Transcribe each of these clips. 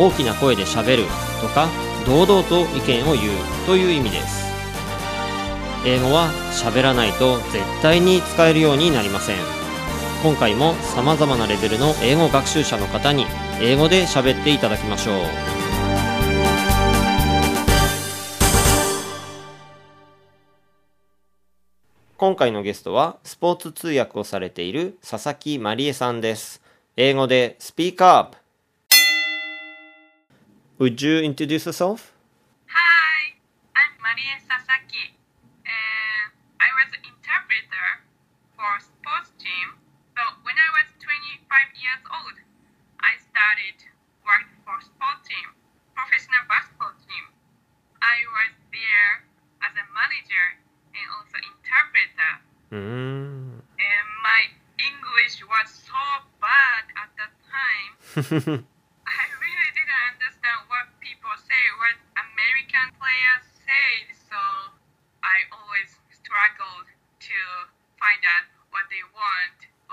大きな声でしゃべるとか堂々と意見を言うという意味です英語はしゃべらないと絶対に使えるようになりません今回もさまざまなレベルの英語学習者の方に英語でしゃべっていただきましょう今回のゲストはスポーツ通訳をされている佐々木まりえさんです英語でスピーカー Would you introduce yourself? Hi, I'm Marie Sasaki. Uh, I was an interpreter for sports team. So when I was 25 years old, I started working for sports team, professional basketball team. I was there as a manager and also interpreter. Mm. And my English was so bad at that time.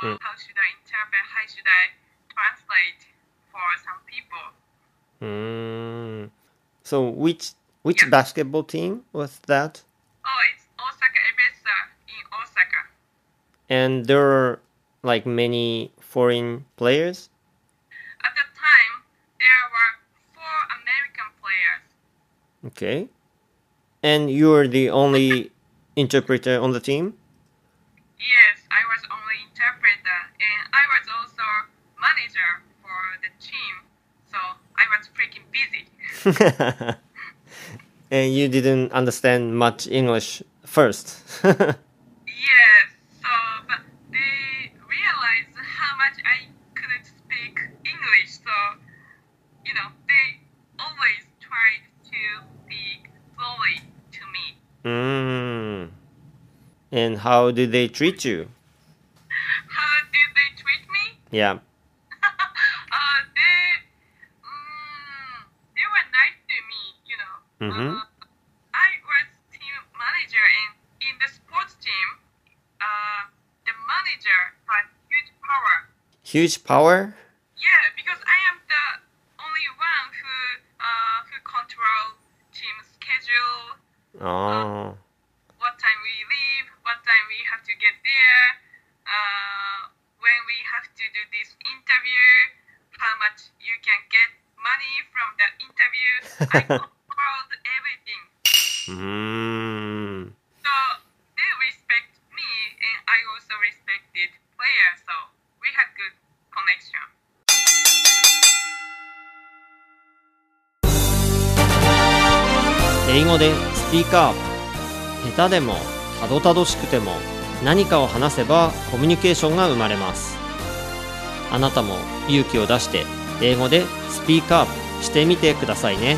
mm. how should I interpret? How should I translate for some people? Mm. So which which yeah. basketball team was that? Oh, it's Osaka Ebesa in Osaka. And there are like many foreign players. At the time, there were four American players. Okay. And you were the only interpreter on the team? Yes. and you didn't understand much English first. yes, so but they realized how much I couldn't speak English, so you know they always tried to speak slowly to me. Mm. And how did they treat you? How did they treat me? Yeah. Mm-hmm. Uh, I was team manager in in the sports team. Uh, the manager had huge power. Huge power. Yeah, because I am the only one who uh, who control team schedule. Oh. Uh, what time we leave? What time we have to get there? Uh, when we have to do this interview? How much you can get money from the interview? うん。So they respect me, and I also respected player. So we had good connection. 英語でスピーカー下手でもたどたどしくても何かを話せばコミュニケーションが生まれますあなたも勇気を出して英語でスピーカーしてみてくださいね。